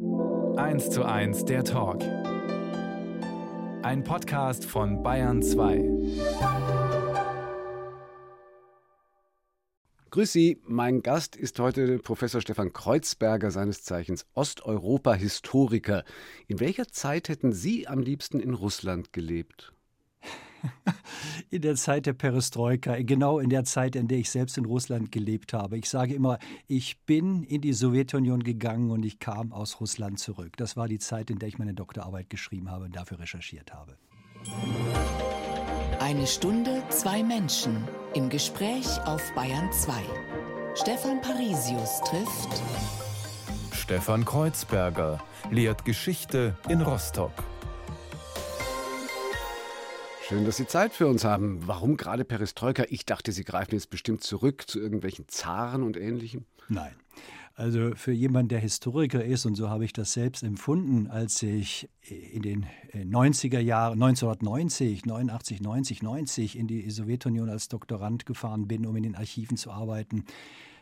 1 zu 1 der Talk. Ein Podcast von Bayern 2. Grüß Sie, mein Gast ist heute Professor Stefan Kreuzberger, seines Zeichens Osteuropa-Historiker. In welcher Zeit hätten Sie am liebsten in Russland gelebt? In der Zeit der Perestroika, genau in der Zeit, in der ich selbst in Russland gelebt habe. Ich sage immer, ich bin in die Sowjetunion gegangen und ich kam aus Russland zurück. Das war die Zeit, in der ich meine Doktorarbeit geschrieben habe und dafür recherchiert habe. Eine Stunde, zwei Menschen im Gespräch auf Bayern 2. Stefan Parisius trifft Stefan Kreuzberger, lehrt Geschichte in Rostock. Schön, dass Sie Zeit für uns haben. Warum gerade Perestroika? Ich dachte, Sie greifen jetzt bestimmt zurück zu irgendwelchen Zaren und Ähnlichem. Nein. Also für jemanden, der Historiker ist, und so habe ich das selbst empfunden, als ich in den 90er Jahren, 1990, 89, 90, 90 in die Sowjetunion als Doktorand gefahren bin, um in den Archiven zu arbeiten,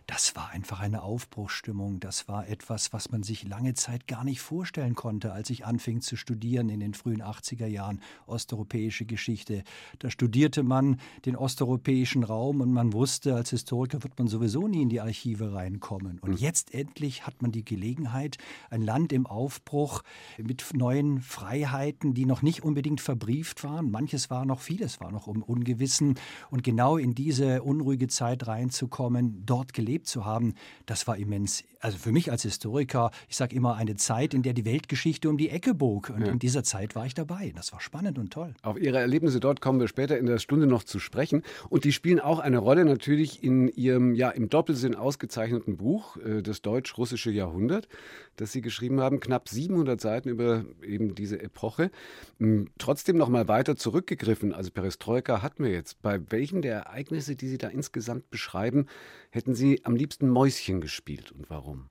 das war einfach eine Aufbruchsstimmung. Das war etwas, was man sich lange Zeit gar nicht vorstellen konnte, als ich anfing zu studieren in den frühen 80er Jahren osteuropäische Geschichte. Da studierte man den osteuropäischen Raum und man wusste, als Historiker wird man sowieso nie in die Archive reinkommen. Und hm. jetzt endlich hat man die Gelegenheit, ein Land im Aufbruch mit neuen Freiheiten, die noch nicht unbedingt verbrieft waren. Manches war noch, vieles war noch um Ungewissen. Und genau in diese unruhige Zeit reinzukommen, dort gelebt erlebt zu haben, das war immens. Also für mich als Historiker, ich sage immer, eine Zeit, in der die Weltgeschichte um die Ecke bog. Und ja. in dieser Zeit war ich dabei. Das war spannend und toll. Auf Ihre Erlebnisse dort kommen wir später in der Stunde noch zu sprechen. Und die spielen auch eine Rolle natürlich in Ihrem ja im Doppelsinn ausgezeichneten Buch, äh, das deutsch-russische Jahrhundert, das Sie geschrieben haben. Knapp 700 Seiten über eben diese Epoche. Hm, trotzdem noch mal weiter zurückgegriffen. Also Perestroika hatten wir jetzt. Bei welchen der Ereignisse, die Sie da insgesamt beschreiben, hätten Sie am liebsten Mäuschen gespielt und warum?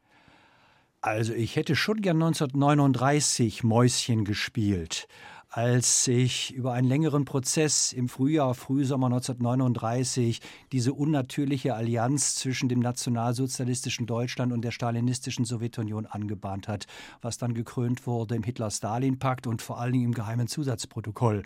Also ich hätte schon gern 1939 Mäuschen gespielt als ich über einen längeren Prozess im Frühjahr, Frühsommer 1939 diese unnatürliche Allianz zwischen dem nationalsozialistischen Deutschland und der stalinistischen Sowjetunion angebahnt hat, was dann gekrönt wurde im Hitler-Stalin-Pakt und vor allen Dingen im geheimen Zusatzprotokoll,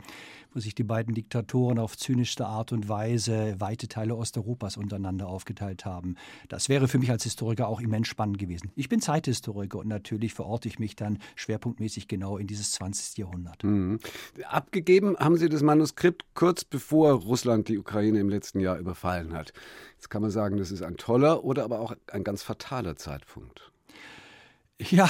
wo sich die beiden Diktatoren auf zynischste Art und Weise weite Teile Osteuropas untereinander aufgeteilt haben. Das wäre für mich als Historiker auch immens spannend gewesen. Ich bin Zeithistoriker und natürlich verorte ich mich dann schwerpunktmäßig genau in dieses 20. Jahrhundert. Mhm. Abgegeben haben Sie das Manuskript kurz bevor Russland die Ukraine im letzten Jahr überfallen hat. Jetzt kann man sagen, das ist ein toller oder aber auch ein ganz fataler Zeitpunkt. Ja,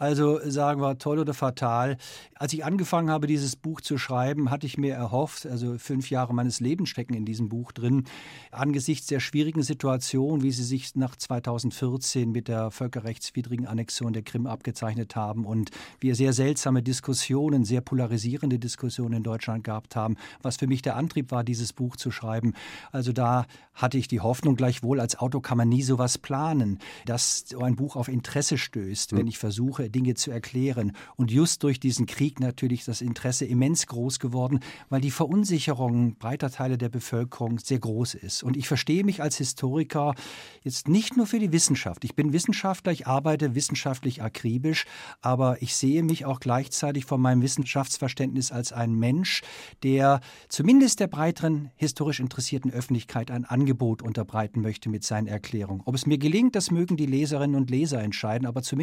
also sagen wir toll oder fatal. Als ich angefangen habe, dieses Buch zu schreiben, hatte ich mir erhofft, also fünf Jahre meines Lebens stecken in diesem Buch drin, angesichts der schwierigen Situation, wie sie sich nach 2014 mit der völkerrechtswidrigen Annexion der Krim abgezeichnet haben und wir sehr seltsame Diskussionen, sehr polarisierende Diskussionen in Deutschland gehabt haben, was für mich der Antrieb war, dieses Buch zu schreiben. Also da hatte ich die Hoffnung, gleichwohl als Autor kann man nie sowas planen, dass so ein Buch auf Interesse stößt, wenn hm. ich versuche, Dinge zu erklären. Und just durch diesen Krieg natürlich das Interesse immens groß geworden, weil die Verunsicherung breiter Teile der Bevölkerung sehr groß ist. Und ich verstehe mich als Historiker jetzt nicht nur für die Wissenschaft. Ich bin Wissenschaftler, ich arbeite wissenschaftlich akribisch, aber ich sehe mich auch gleichzeitig von meinem Wissenschaftsverständnis als ein Mensch, der zumindest der breiteren historisch interessierten Öffentlichkeit ein Angebot unterbreiten möchte mit seinen Erklärungen. Ob es mir gelingt, das mögen die Leserinnen und Leser entscheiden, aber zumindest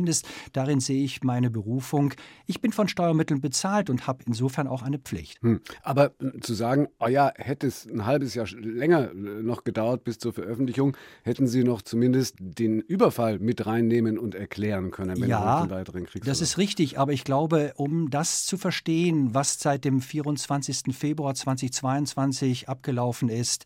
darin sehe ich meine Berufung. Ich bin von Steuermitteln bezahlt und habe insofern auch eine Pflicht. Hm. Aber äh, zu sagen, oh ja, hätte es ein halbes Jahr länger äh, noch gedauert bis zur Veröffentlichung, hätten Sie noch zumindest den Überfall mit reinnehmen und erklären können, wenn ja, es weiteren Krieg Das ist richtig, aber ich glaube, um das zu verstehen, was seit dem 24. Februar 2022 abgelaufen ist,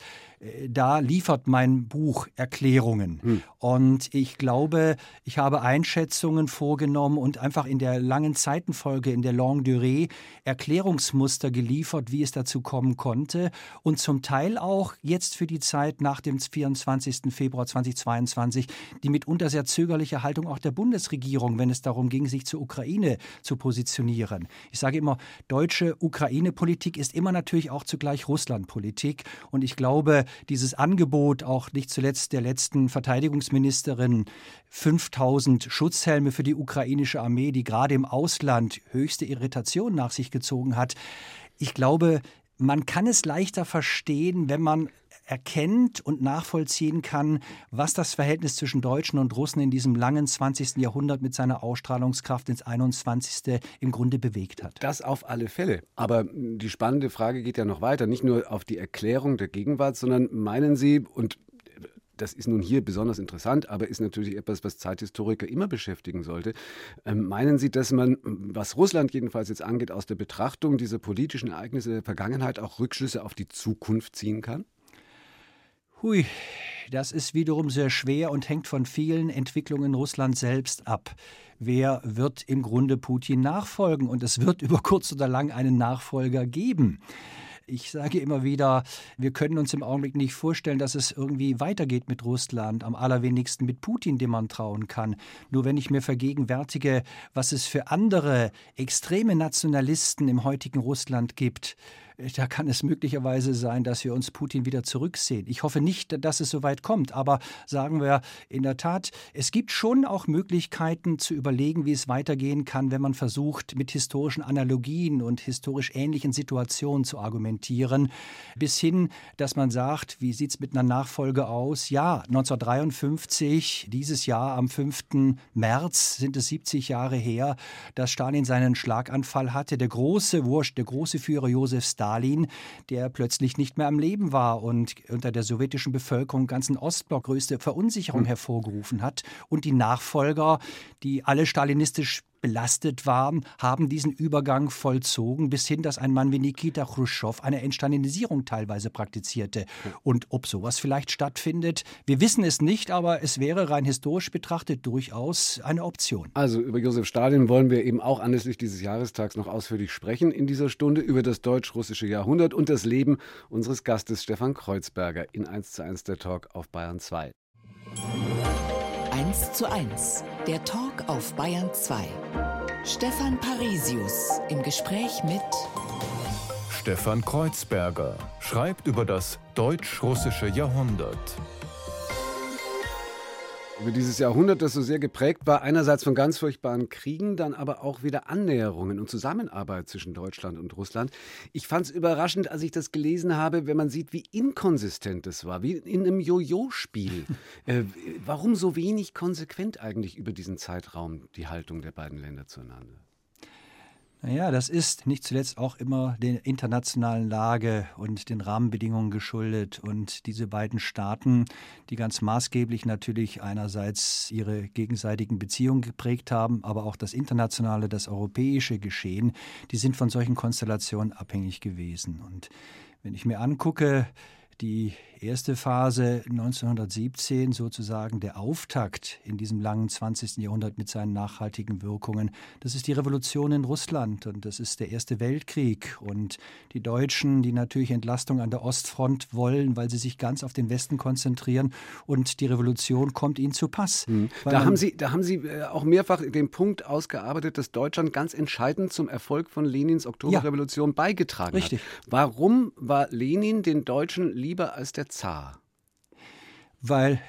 da liefert mein Buch Erklärungen. Hm. Und ich glaube, ich habe Einschätzungen vorgenommen und einfach in der langen Zeitenfolge, in der Longue Durée, Erklärungsmuster geliefert, wie es dazu kommen konnte. Und zum Teil auch jetzt für die Zeit nach dem 24. Februar 2022, die mitunter sehr zögerliche Haltung auch der Bundesregierung, wenn es darum ging, sich zur Ukraine zu positionieren. Ich sage immer, deutsche Ukraine-Politik ist immer natürlich auch zugleich Russland-Politik. Und ich glaube, dieses Angebot auch nicht zuletzt der letzten Verteidigungsministerin 5000 Schutzhelme für die ukrainische Armee, die gerade im Ausland höchste Irritation nach sich gezogen hat. Ich glaube, man kann es leichter verstehen, wenn man erkennt und nachvollziehen kann, was das Verhältnis zwischen Deutschen und Russen in diesem langen 20. Jahrhundert mit seiner Ausstrahlungskraft ins 21. im Grunde bewegt hat. Das auf alle Fälle. Aber die spannende Frage geht ja noch weiter, nicht nur auf die Erklärung der Gegenwart, sondern meinen Sie, und das ist nun hier besonders interessant, aber ist natürlich etwas, was Zeithistoriker immer beschäftigen sollte. Ähm, meinen Sie, dass man, was Russland jedenfalls jetzt angeht, aus der Betrachtung dieser politischen Ereignisse der Vergangenheit auch Rückschlüsse auf die Zukunft ziehen kann? Hui, das ist wiederum sehr schwer und hängt von vielen Entwicklungen in Russland selbst ab. Wer wird im Grunde Putin nachfolgen? Und es wird über kurz oder lang einen Nachfolger geben. Ich sage immer wieder, wir können uns im Augenblick nicht vorstellen, dass es irgendwie weitergeht mit Russland, am allerwenigsten mit Putin, dem man trauen kann. Nur wenn ich mir vergegenwärtige, was es für andere extreme Nationalisten im heutigen Russland gibt, da kann es möglicherweise sein, dass wir uns Putin wieder zurücksehen. Ich hoffe nicht, dass es so weit kommt, aber sagen wir in der Tat, es gibt schon auch Möglichkeiten zu überlegen, wie es weitergehen kann, wenn man versucht, mit historischen Analogien und historisch ähnlichen Situationen zu argumentieren, bis hin, dass man sagt, wie sieht es mit einer Nachfolge aus? Ja, 1953, dieses Jahr am 5. März sind es 70 Jahre her, dass Stalin seinen Schlaganfall hatte. Der große Wurst, der große Führer Josef Stalin Stalin, der plötzlich nicht mehr am Leben war und unter der sowjetischen Bevölkerung ganzen Ostblock größte Verunsicherung hm. hervorgerufen hat. Und die Nachfolger, die alle stalinistisch belastet waren, haben diesen Übergang vollzogen, bis hin, dass ein Mann wie Nikita Khrushchev eine Entstalinisierung teilweise praktizierte. Und ob sowas vielleicht stattfindet, wir wissen es nicht, aber es wäre rein historisch betrachtet durchaus eine Option. Also über Josef Stalin wollen wir eben auch anlässlich dieses Jahrestags noch ausführlich sprechen in dieser Stunde über das deutsch-russische Jahrhundert und das Leben unseres Gastes Stefan Kreuzberger in 1 zu 1 der Talk auf Bayern 2. 1 zu 1, der Talk auf Bayern 2. Stefan Parisius im Gespräch mit Stefan Kreuzberger schreibt über das deutsch-russische Jahrhundert über dieses Jahrhundert, das so sehr geprägt war, einerseits von ganz furchtbaren Kriegen, dann aber auch wieder Annäherungen und Zusammenarbeit zwischen Deutschland und Russland. Ich fand es überraschend, als ich das gelesen habe, wenn man sieht, wie inkonsistent es war, wie in einem Jojo-Spiel. äh, warum so wenig konsequent eigentlich über diesen Zeitraum die Haltung der beiden Länder zueinander? Naja, das ist nicht zuletzt auch immer der internationalen Lage und den Rahmenbedingungen geschuldet. Und diese beiden Staaten, die ganz maßgeblich natürlich einerseits ihre gegenseitigen Beziehungen geprägt haben, aber auch das internationale, das europäische Geschehen, die sind von solchen Konstellationen abhängig gewesen. Und wenn ich mir angucke, die erste Phase 1917 sozusagen der Auftakt in diesem langen 20. Jahrhundert mit seinen nachhaltigen Wirkungen. Das ist die Revolution in Russland und das ist der Erste Weltkrieg und die Deutschen, die natürlich Entlastung an der Ostfront wollen, weil sie sich ganz auf den Westen konzentrieren und die Revolution kommt ihnen zu Pass. Mhm. Da, haben Sie, da haben Sie äh, auch mehrfach den Punkt ausgearbeitet, dass Deutschland ganz entscheidend zum Erfolg von Lenins Oktoberrevolution ja, beigetragen richtig. hat. Warum war Lenin den Deutschen lieber als der Zar? Weil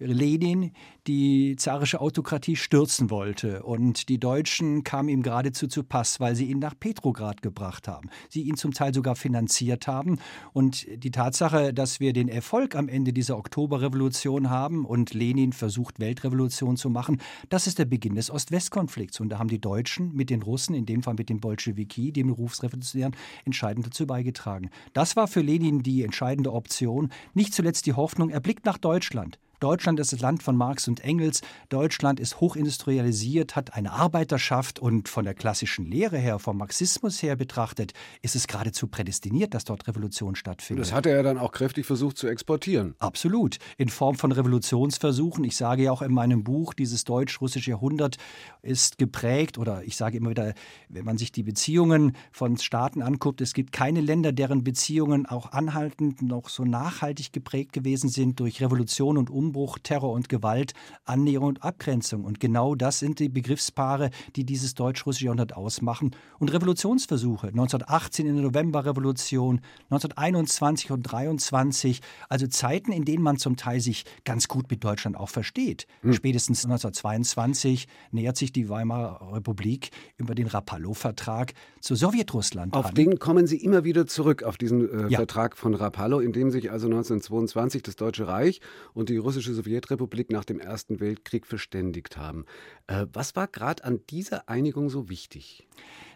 Lenin die zarische Autokratie stürzen wollte. Und die Deutschen kamen ihm geradezu zu Pass, weil sie ihn nach Petrograd gebracht haben. Sie ihn zum Teil sogar finanziert haben. Und die Tatsache, dass wir den Erfolg am Ende dieser Oktoberrevolution haben und Lenin versucht, Weltrevolution zu machen, das ist der Beginn des Ost-West-Konflikts. Und da haben die Deutschen mit den Russen, in dem Fall mit den Bolschewiki, dem Berufsrevolutionären, entscheidend dazu beigetragen. Das war für Lenin die entscheidende Option. Nicht zuletzt die Hoffnung, er blickt nach Deutschland. Deutschland ist das Land von Marx und Engels. Deutschland ist hochindustrialisiert, hat eine Arbeiterschaft und von der klassischen Lehre her, vom Marxismus her betrachtet, ist es geradezu prädestiniert, dass dort Revolution stattfindet. Das hat er ja dann auch kräftig versucht zu exportieren. Absolut. In Form von Revolutionsversuchen. Ich sage ja auch in meinem Buch, dieses deutsch-russische Jahrhundert ist geprägt, oder ich sage immer wieder, wenn man sich die Beziehungen von Staaten anguckt, es gibt keine Länder, deren Beziehungen auch anhaltend noch so nachhaltig geprägt gewesen sind durch Revolution und Umbruch Umbruch, Terror und Gewalt, Annäherung und Abgrenzung. Und genau das sind die Begriffspaare, die dieses deutsch-russische Jahrhundert ausmachen. Und Revolutionsversuche, 1918 in der Novemberrevolution, 1921 und 23, also Zeiten, in denen man zum Teil sich ganz gut mit Deutschland auch versteht. Hm. Spätestens 1922 nähert sich die Weimarer Republik über den Rapallo-Vertrag zu Sowjetrussland Auf an. den kommen Sie immer wieder zurück, auf diesen äh, ja. Vertrag von Rapallo, in dem sich also 1922 das Deutsche Reich und die russische Sowjetrepublik nach dem Ersten Weltkrieg verständigt haben. Äh, was war gerade an dieser Einigung so wichtig?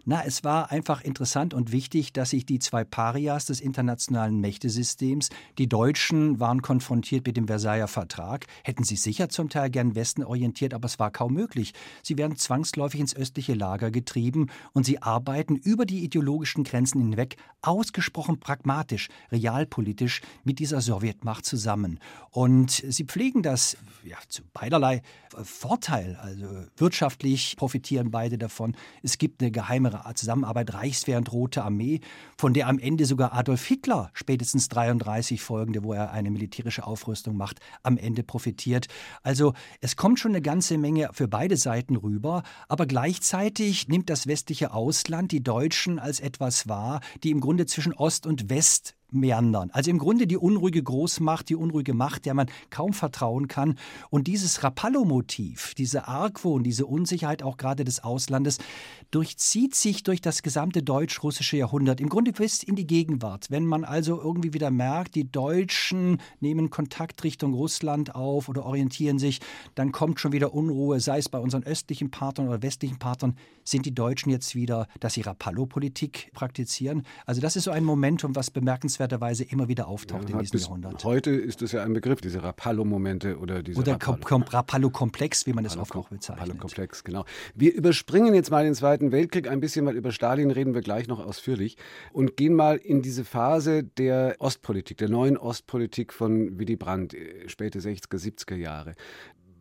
Na, es war einfach interessant und wichtig, dass sich die zwei Parias des internationalen Mächtesystems, die Deutschen waren konfrontiert mit dem Versailler Vertrag, hätten sich sicher zum Teil gern Westen orientiert, aber es war kaum möglich. Sie werden zwangsläufig ins östliche Lager getrieben und sie arbeiten über die ideologischen Grenzen hinweg ausgesprochen pragmatisch, realpolitisch mit dieser Sowjetmacht zusammen. Und sie pflegen das ja, zu beiderlei Vorteil. Also wirtschaftlich profitieren beide davon. Es gibt eine geheime Zusammenarbeit Reichswehr und Rote Armee, von der am Ende sogar Adolf Hitler, spätestens 33 folgende, wo er eine militärische Aufrüstung macht, am Ende profitiert. Also es kommt schon eine ganze Menge für beide Seiten rüber, aber gleichzeitig nimmt das westliche Ausland die Deutschen als etwas wahr, die im Grunde zwischen Ost und West meandern. Also im Grunde die unruhige Großmacht, die unruhige Macht, der man kaum vertrauen kann. Und dieses Rapallo-Motiv, diese Argwohn, diese Unsicherheit auch gerade des Auslandes, durchzieht sich durch das gesamte deutsch-russische Jahrhundert, im Grunde bis in die Gegenwart. Wenn man also irgendwie wieder merkt, die Deutschen nehmen Kontakt Richtung Russland auf oder orientieren sich, dann kommt schon wieder Unruhe, sei es bei unseren östlichen Partnern oder westlichen Partnern, sind die Deutschen jetzt wieder, dass sie Rapallo-Politik praktizieren. Also das ist so ein Momentum, was bemerkenswert bemerkenswerterweise immer wieder auftaucht ja, in diesem Jahrhundert. Heute ist es ja ein Begriff, diese Rapallo-Momente oder diese Oder Rapallo-Komplex, wie man es oft auch bezeichnet. Rapallo-Komplex, genau. Wir überspringen jetzt mal den Zweiten Weltkrieg ein bisschen, weil über Stalin reden wir gleich noch ausführlich und gehen mal in diese Phase der Ostpolitik, der neuen Ostpolitik von Willy Brandt, äh, späte 60er, 70er Jahre.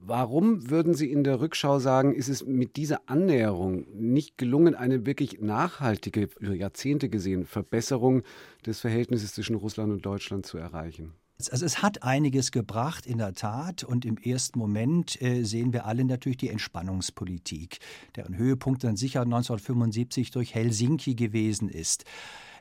Warum würden Sie in der Rückschau sagen, ist es mit dieser Annäherung nicht gelungen, eine wirklich nachhaltige, über Jahrzehnte gesehen, Verbesserung des Verhältnisses zwischen Russland und Deutschland zu erreichen? Also es hat einiges gebracht, in der Tat. Und im ersten Moment äh, sehen wir alle natürlich die Entspannungspolitik, deren Höhepunkt dann sicher 1975 durch Helsinki gewesen ist.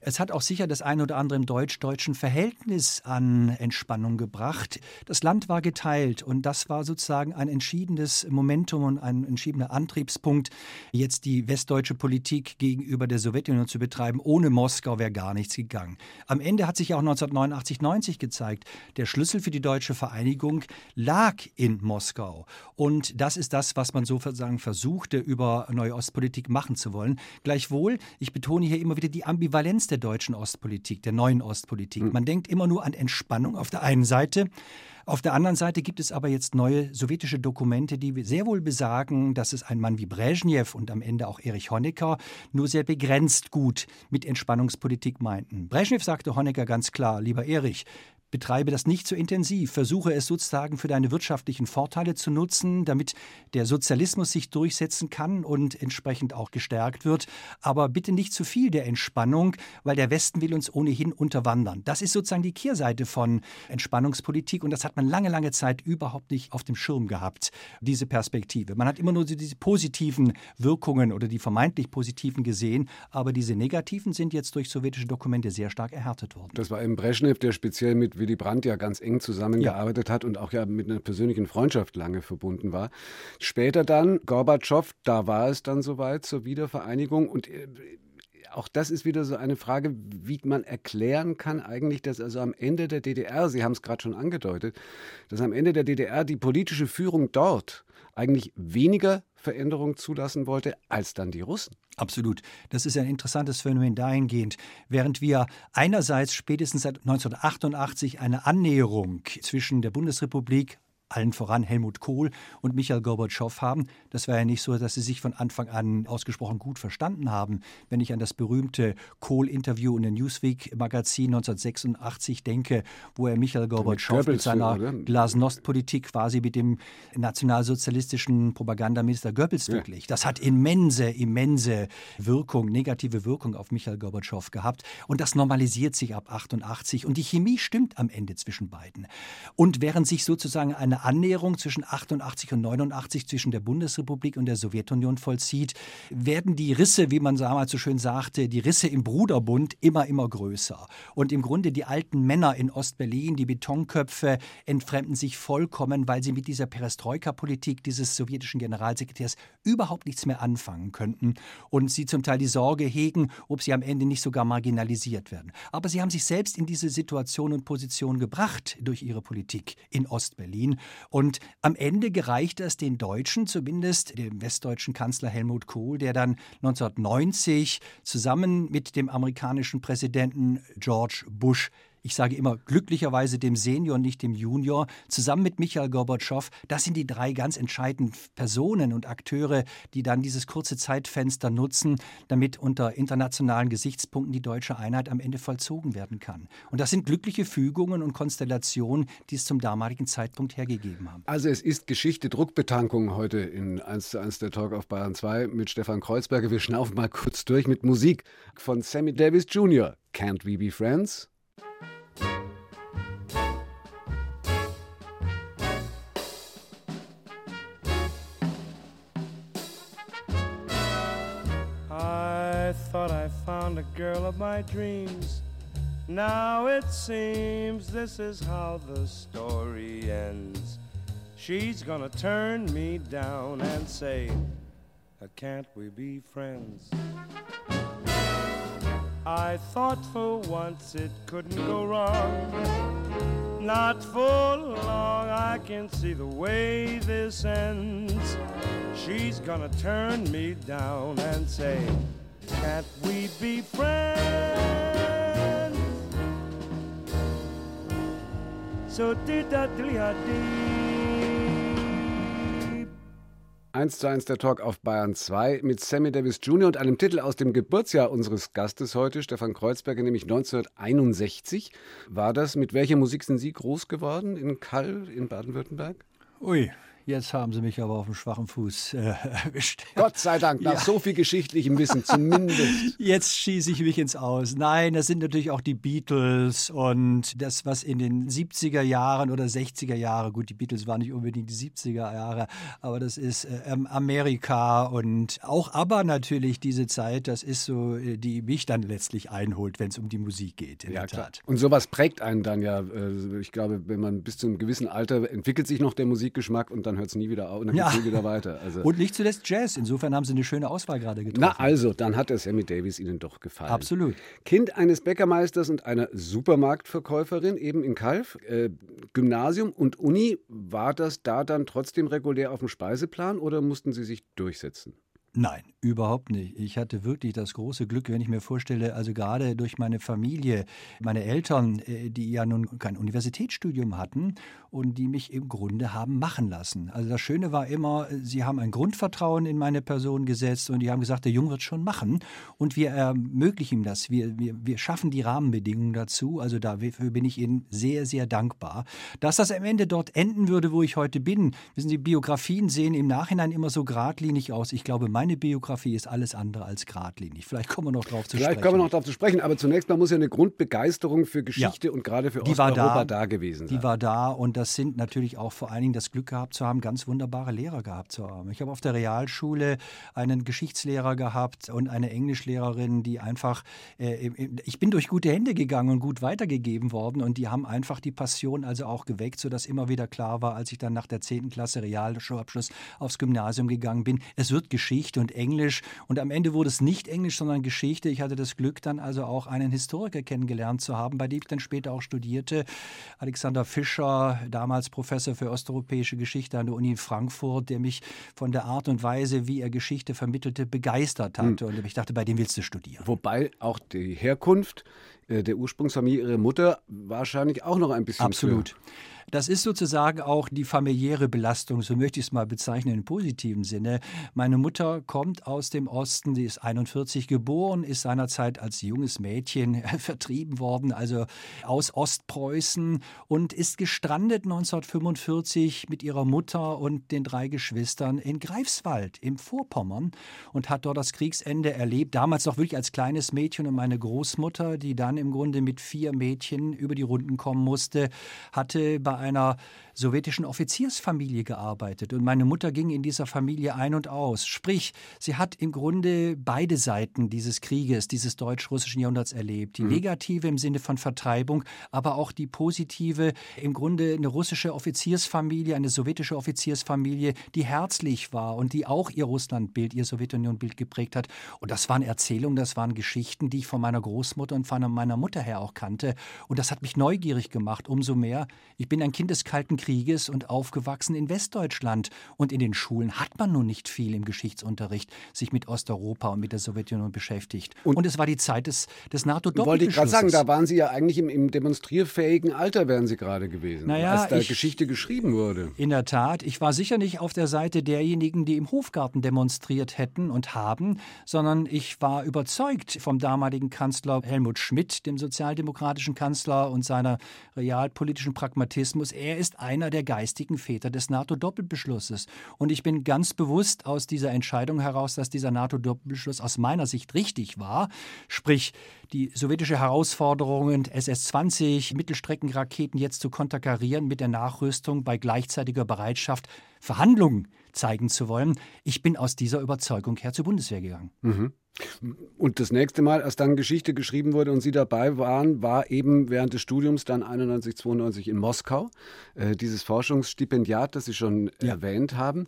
Es hat auch sicher das eine oder andere im deutsch-deutschen Verhältnis an Entspannung gebracht. Das Land war geteilt und das war sozusagen ein entschiedenes Momentum und ein entschiedener Antriebspunkt, jetzt die westdeutsche Politik gegenüber der Sowjetunion zu betreiben. Ohne Moskau wäre gar nichts gegangen. Am Ende hat sich auch 1989, 90 gezeigt, der Schlüssel für die deutsche Vereinigung lag in Moskau. Und das ist das, was man sozusagen versuchte, über neue Ostpolitik machen zu wollen. Gleichwohl, ich betone hier immer wieder die Ambivalenz der deutschen Ostpolitik, der neuen Ostpolitik. Hm. Man denkt immer nur an Entspannung auf der einen Seite. Auf der anderen Seite gibt es aber jetzt neue sowjetische Dokumente, die sehr wohl besagen, dass es ein Mann wie Brezhnev und am Ende auch Erich Honecker nur sehr begrenzt gut mit Entspannungspolitik meinten. Brezhnev sagte Honecker ganz klar, lieber Erich, betreibe das nicht so intensiv, versuche es sozusagen für deine wirtschaftlichen Vorteile zu nutzen, damit der Sozialismus sich durchsetzen kann und entsprechend auch gestärkt wird. Aber bitte nicht zu viel der Entspannung, weil der Westen will uns ohnehin unterwandern. Das ist sozusagen die Kehrseite von Entspannungspolitik und das hat man lange, lange Zeit überhaupt nicht auf dem Schirm gehabt, diese Perspektive. Man hat immer nur diese positiven Wirkungen oder die vermeintlich positiven gesehen, aber diese negativen sind jetzt durch sowjetische Dokumente sehr stark erhärtet worden. Das war im Brezhnev, der speziell mit Willy Brandt ja ganz eng zusammengearbeitet ja. hat und auch ja mit einer persönlichen Freundschaft lange verbunden war. Später dann Gorbatschow, da war es dann soweit zur Wiedervereinigung und äh, auch das ist wieder so eine Frage, wie man erklären kann eigentlich, dass also am Ende der DDR, Sie haben es gerade schon angedeutet, dass am Ende der DDR die politische Führung dort eigentlich weniger Veränderung zulassen wollte als dann die Russen. Absolut. Das ist ein interessantes Phänomen dahingehend. Während wir einerseits spätestens seit 1988 eine Annäherung zwischen der Bundesrepublik allen voran Helmut Kohl und Michael Gorbatschow haben. Das war ja nicht so, dass sie sich von Anfang an ausgesprochen gut verstanden haben. Wenn ich an das berühmte Kohl-Interview in der Newsweek-Magazin 1986 denke, wo er Michael Gorbatschow mit seiner Glasnost-Politik quasi mit dem nationalsozialistischen Propagandaminister Goebbels ja. verglich. Das hat immense, immense Wirkung, negative Wirkung auf Michael Gorbatschow gehabt. Und das normalisiert sich ab 88. Und die Chemie stimmt am Ende zwischen beiden. Und während sich sozusagen eine Annäherung zwischen 88 und 89 zwischen der Bundesrepublik und der Sowjetunion vollzieht, werden die Risse, wie man damals so schön sagte, die Risse im Bruderbund immer, immer größer. Und im Grunde die alten Männer in Ostberlin, die Betonköpfe, entfremden sich vollkommen, weil sie mit dieser Perestroika-Politik dieses sowjetischen Generalsekretärs überhaupt nichts mehr anfangen könnten und sie zum Teil die Sorge hegen, ob sie am Ende nicht sogar marginalisiert werden. Aber sie haben sich selbst in diese Situation und Position gebracht durch ihre Politik in Ostberlin. Und am Ende gereicht es den Deutschen, zumindest dem westdeutschen Kanzler Helmut Kohl, der dann 1990 zusammen mit dem amerikanischen Präsidenten George Bush ich sage immer glücklicherweise dem Senior, nicht dem Junior, zusammen mit Michael Gorbatschow, das sind die drei ganz entscheidenden Personen und Akteure, die dann dieses kurze Zeitfenster nutzen, damit unter internationalen Gesichtspunkten die deutsche Einheit am Ende vollzogen werden kann. Und das sind glückliche Fügungen und Konstellationen, die es zum damaligen Zeitpunkt hergegeben haben. Also es ist Geschichte Druckbetankung heute in 1 zu 1 der Talk auf Bayern 2 mit Stefan Kreuzberger. Wir schnaufen mal kurz durch mit Musik von Sammy Davis Jr. Can't We Be Friends? Found a girl of my dreams. Now it seems this is how the story ends. She's gonna turn me down and say, Can't we be friends? I thought for once it couldn't go wrong. Not for long, I can see the way this ends. She's gonna turn me down and say, Can't we be friends? So did that 1 zu 1 der Talk auf Bayern 2 mit Sammy Davis Jr. und einem Titel aus dem Geburtsjahr unseres Gastes heute, Stefan Kreuzberger, nämlich 1961. War das, mit welcher Musik sind Sie groß geworden in Kall in Baden-Württemberg? Ui, Jetzt haben Sie mich aber auf dem schwachen Fuß äh, erwischt. Gott sei Dank, nach ja. so viel geschichtlichem Wissen zumindest. Jetzt schieße ich mich ins Aus. Nein, das sind natürlich auch die Beatles und das, was in den 70er Jahren oder 60er Jahren, gut, die Beatles waren nicht unbedingt die 70er Jahre, aber das ist äh, ähm, Amerika und auch aber natürlich diese Zeit, das ist so, äh, die mich dann letztlich einholt, wenn es um die Musik geht, in ja, der Tat. Klar. Und sowas prägt einen dann ja, äh, ich glaube, wenn man bis zu einem gewissen Alter entwickelt sich noch der Musikgeschmack und dann dann hört es nie wieder auf und dann ja. geht es wieder weiter. Also und nicht zuletzt Jazz. Insofern haben Sie eine schöne Auswahl gerade getroffen. Na also, dann hat der Sammy Davis Ihnen doch gefallen. Absolut. Kind eines Bäckermeisters und einer Supermarktverkäuferin eben in Kalf. Äh, Gymnasium und Uni, war das da dann trotzdem regulär auf dem Speiseplan oder mussten Sie sich durchsetzen? Nein, überhaupt nicht. Ich hatte wirklich das große Glück, wenn ich mir vorstelle, also gerade durch meine Familie, meine Eltern, äh, die ja nun kein Universitätsstudium hatten und die mich im Grunde haben machen lassen. Also das Schöne war immer, sie haben ein Grundvertrauen in meine Person gesetzt und die haben gesagt, der Junge wird schon machen und wir ermöglichen ihm das. Wir, wir, wir schaffen die Rahmenbedingungen dazu. Also dafür bin ich ihnen sehr, sehr dankbar. Dass das am Ende dort enden würde, wo ich heute bin, wissen Sie, Biografien sehen im Nachhinein immer so geradlinig aus. Ich glaube, meine Biografie ist alles andere als geradlinig. Vielleicht kommen wir noch drauf zu Vielleicht sprechen. Vielleicht kommen wir noch darauf zu sprechen, aber zunächst mal muss ja eine Grundbegeisterung für Geschichte ja. und gerade für die Osteuropa da, da, gewesen sein. Die war da und das sind natürlich auch vor allen Dingen das Glück gehabt zu haben, ganz wunderbare Lehrer gehabt zu haben. Ich habe auf der Realschule einen Geschichtslehrer gehabt und eine Englischlehrerin, die einfach, äh, ich bin durch gute Hände gegangen und gut weitergegeben worden und die haben einfach die Passion also auch geweckt, sodass immer wieder klar war, als ich dann nach der 10. Klasse Realschulabschluss aufs Gymnasium gegangen bin, es wird Geschichte Geschichte und Englisch. Und am Ende wurde es nicht Englisch, sondern Geschichte. Ich hatte das Glück, dann also auch einen Historiker kennengelernt zu haben, bei dem ich dann später auch studierte. Alexander Fischer, damals Professor für osteuropäische Geschichte an der Uni Frankfurt, der mich von der Art und Weise, wie er Geschichte vermittelte, begeistert hatte. Mhm. Und ich dachte, bei dem willst du studieren. Wobei auch die Herkunft äh, der Ursprungsfamilie, ihre Mutter, wahrscheinlich auch noch ein bisschen. Absolut. Für das ist sozusagen auch die familiäre Belastung, so möchte ich es mal bezeichnen im positiven Sinne. Meine Mutter kommt aus dem Osten, sie ist 41 geboren, ist seinerzeit als junges Mädchen vertrieben worden, also aus Ostpreußen und ist gestrandet 1945 mit ihrer Mutter und den drei Geschwistern in Greifswald im Vorpommern und hat dort das Kriegsende erlebt. Damals noch wirklich als kleines Mädchen und meine Großmutter, die dann im Grunde mit vier Mädchen über die Runden kommen musste, hatte bei einer sowjetischen Offiziersfamilie gearbeitet und meine Mutter ging in dieser Familie ein und aus. Sprich, sie hat im Grunde beide Seiten dieses Krieges, dieses deutsch-russischen Jahrhunderts erlebt. Die mhm. negative im Sinne von Vertreibung, aber auch die positive, im Grunde eine russische Offiziersfamilie, eine sowjetische Offiziersfamilie, die herzlich war und die auch ihr Russlandbild, ihr Sowjetunion-Bild geprägt hat. Und das waren Erzählungen, das waren Geschichten, die ich von meiner Großmutter und von meiner Mutter her auch kannte. Und das hat mich neugierig gemacht, umso mehr. Ich bin ein Kind des Kalten Krieges und aufgewachsen in Westdeutschland. Und in den Schulen hat man nun nicht viel im Geschichtsunterricht sich mit Osteuropa und mit der Sowjetunion beschäftigt. Und, und es war die Zeit des, des NATO-Doppelbeschlusses. Wollte ich gerade sagen, da waren Sie ja eigentlich im, im demonstrierfähigen Alter, wären Sie gerade gewesen, naja, als da ich, Geschichte geschrieben wurde. In der Tat. Ich war sicher nicht auf der Seite derjenigen, die im Hofgarten demonstriert hätten und haben, sondern ich war überzeugt vom damaligen Kanzler Helmut Schmidt, dem sozialdemokratischen Kanzler und seiner realpolitischen Pragmatismus. Er ist ein einer der geistigen Väter des NATO-Doppelbeschlusses. Und ich bin ganz bewusst aus dieser Entscheidung heraus, dass dieser NATO-Doppelbeschluss aus meiner Sicht richtig war, sprich die sowjetische Herausforderung, SS-20 Mittelstreckenraketen jetzt zu konterkarieren mit der Nachrüstung bei gleichzeitiger Bereitschaft, Verhandlungen zeigen zu wollen. Ich bin aus dieser Überzeugung her zur Bundeswehr gegangen. Mhm. Und das nächste Mal, als dann Geschichte geschrieben wurde und Sie dabei waren, war eben während des Studiums dann 91, 92 in Moskau. Äh, dieses Forschungsstipendiat, das Sie schon ja. erwähnt haben